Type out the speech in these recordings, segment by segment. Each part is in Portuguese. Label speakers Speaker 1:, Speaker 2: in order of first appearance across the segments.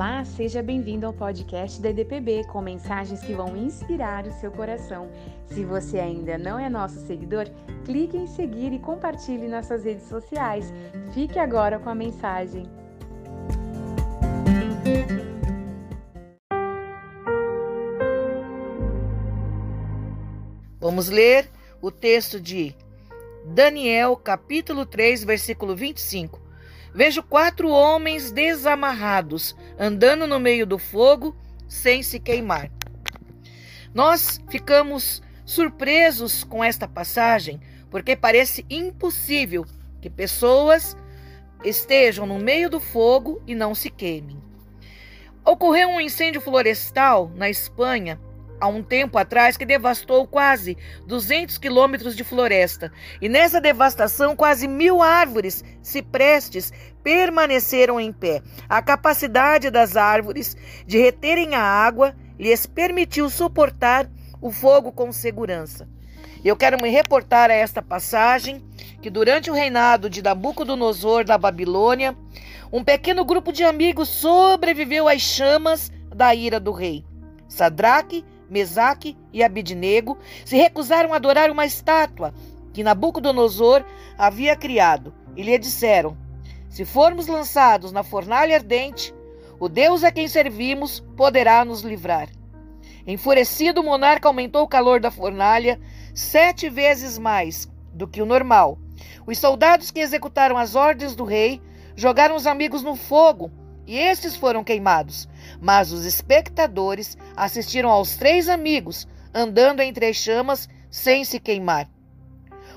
Speaker 1: Olá, seja bem-vindo ao podcast da EDPB com mensagens que vão inspirar o seu coração. Se você ainda não é nosso seguidor, clique em seguir e compartilhe nas suas redes sociais. Fique agora com a mensagem.
Speaker 2: Vamos ler o texto de Daniel, capítulo 3, versículo 25. Vejo quatro homens desamarrados, andando no meio do fogo, sem se queimar. Nós ficamos surpresos com esta passagem, porque parece impossível que pessoas estejam no meio do fogo e não se queimem. Ocorreu um incêndio florestal na Espanha há um tempo atrás que devastou quase 200 quilômetros de floresta. E nessa devastação, quase mil árvores ciprestes permaneceram em pé. A capacidade das árvores de reterem a água lhes permitiu suportar o fogo com segurança. Eu quero me reportar a esta passagem que durante o reinado de Nabucodonosor da Babilônia, um pequeno grupo de amigos sobreviveu às chamas da ira do rei. Sadraque, Mesaque e Abidnego se recusaram a adorar uma estátua que Nabucodonosor havia criado e lhe disseram: Se formos lançados na fornalha ardente, o Deus a quem servimos poderá nos livrar. Enfurecido, o monarca aumentou o calor da fornalha sete vezes mais do que o normal. Os soldados que executaram as ordens do rei jogaram os amigos no fogo e estes foram queimados. Mas os espectadores assistiram aos três amigos andando entre as chamas sem se queimar.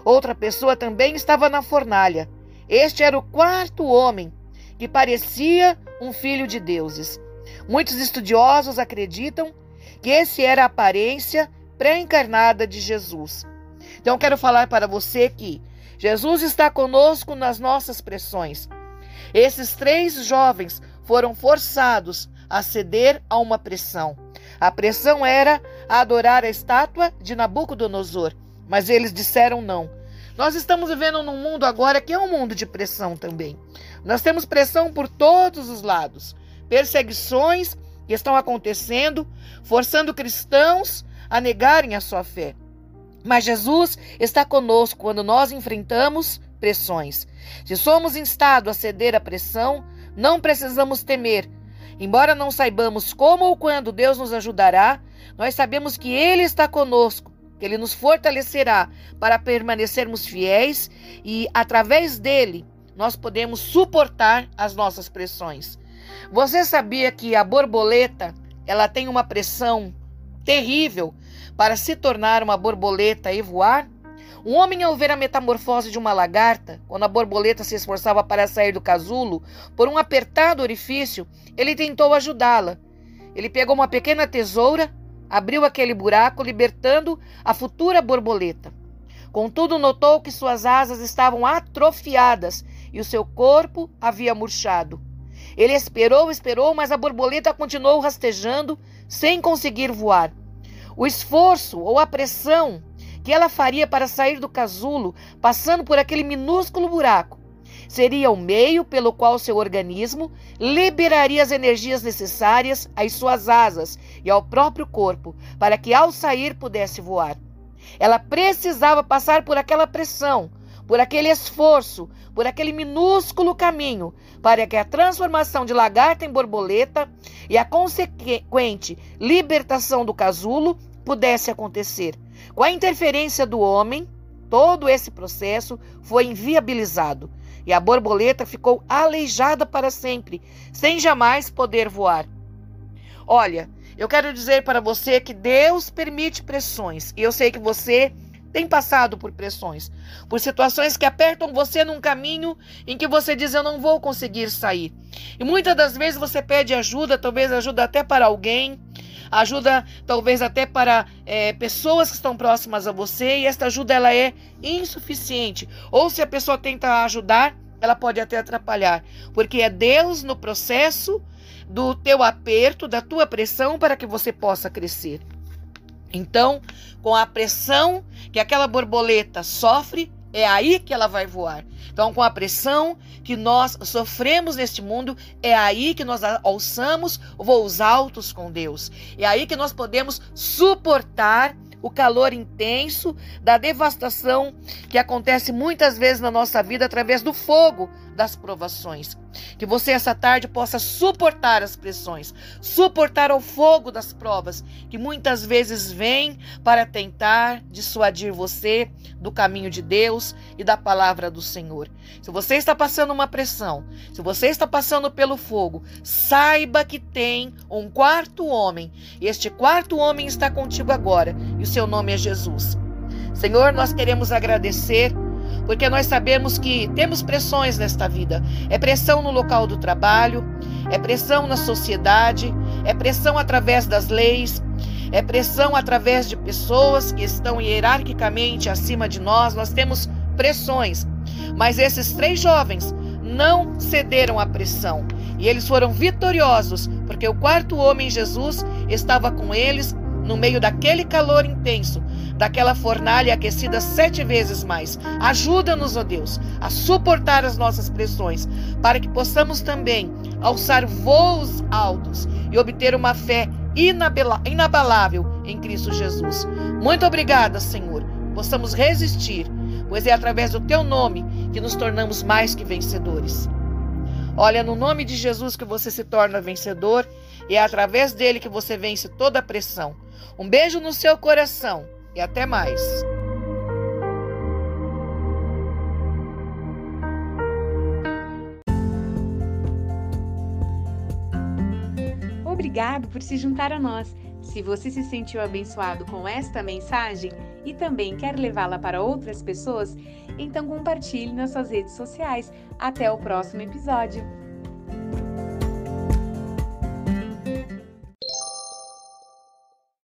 Speaker 2: Outra pessoa também estava na fornalha. Este era o quarto homem, que parecia um filho de deuses. Muitos estudiosos acreditam que esse era a aparência pré-encarnada de Jesus. Então, quero falar para você que Jesus está conosco nas nossas pressões. Esses três jovens foram forçados a ceder a uma pressão. A pressão era adorar a estátua de Nabucodonosor, mas eles disseram não. Nós estamos vivendo num mundo agora que é um mundo de pressão também. Nós temos pressão por todos os lados. Perseguições que estão acontecendo, forçando cristãos a negarem a sua fé. Mas Jesus está conosco quando nós enfrentamos pressões. Se somos instados a ceder à pressão, não precisamos temer. Embora não saibamos como ou quando Deus nos ajudará, nós sabemos que Ele está conosco, que Ele nos fortalecerá para permanecermos fiéis e, através dele, nós podemos suportar as nossas pressões. Você sabia que a borboleta ela tem uma pressão terrível para se tornar uma borboleta e voar? Um homem, ao ver a metamorfose de uma lagarta, quando a borboleta se esforçava para sair do casulo, por um apertado orifício, ele tentou ajudá-la. Ele pegou uma pequena tesoura, abriu aquele buraco, libertando a futura borboleta. Contudo, notou que suas asas estavam atrofiadas e o seu corpo havia murchado. Ele esperou, esperou, mas a borboleta continuou rastejando, sem conseguir voar. O esforço ou a pressão que ela faria para sair do casulo, passando por aquele minúsculo buraco. Seria o meio pelo qual seu organismo liberaria as energias necessárias às suas asas e ao próprio corpo, para que ao sair pudesse voar. Ela precisava passar por aquela pressão, por aquele esforço, por aquele minúsculo caminho, para que a transformação de lagarta em borboleta e a consequente libertação do casulo pudesse acontecer. Com a interferência do homem, todo esse processo foi inviabilizado e a borboleta ficou aleijada para sempre, sem jamais poder voar. Olha, eu quero dizer para você que Deus permite pressões e eu sei que você tem passado por pressões, por situações que apertam você num caminho em que você diz eu não vou conseguir sair. E muitas das vezes você pede ajuda, talvez ajuda até para alguém, ajuda talvez até para é, pessoas que estão próximas a você e esta ajuda ela é insuficiente. Ou se a pessoa tenta ajudar, ela pode até atrapalhar, porque é Deus no processo do teu aperto, da tua pressão para que você possa crescer. Então, com a pressão que aquela borboleta sofre, é aí que ela vai voar. Então, com a pressão que nós sofremos neste mundo, é aí que nós alçamos voos altos com Deus. É aí que nós podemos suportar o calor intenso da devastação que acontece muitas vezes na nossa vida através do fogo das provações. Que você essa tarde possa suportar as pressões, suportar o fogo das provas que muitas vezes vêm para tentar dissuadir você do caminho de Deus e da palavra do Senhor. Se você está passando uma pressão, se você está passando pelo fogo, saiba que tem um quarto homem. E este quarto homem está contigo agora, e o seu nome é Jesus. Senhor, nós queremos agradecer porque nós sabemos que temos pressões nesta vida. É pressão no local do trabalho, é pressão na sociedade, é pressão através das leis, é pressão através de pessoas que estão hierarquicamente acima de nós. Nós temos pressões. Mas esses três jovens não cederam à pressão e eles foram vitoriosos, porque o quarto homem, Jesus, estava com eles no meio daquele calor intenso, daquela fornalha aquecida sete vezes mais. Ajuda-nos, ó Deus, a suportar as nossas pressões, para que possamos também alçar voos altos e obter uma fé inabalável em Cristo Jesus. Muito obrigada, Senhor. Possamos resistir, pois é através do teu nome que nos tornamos mais que vencedores. Olha, no nome de Jesus que você se torna vencedor e é através dele que você vence toda a pressão. Um beijo no seu coração e até mais.
Speaker 1: Obrigado por se juntar a nós. Se você se sentiu abençoado com esta mensagem e também quer levá-la para outras pessoas, então compartilhe nas suas redes sociais. Até o próximo episódio.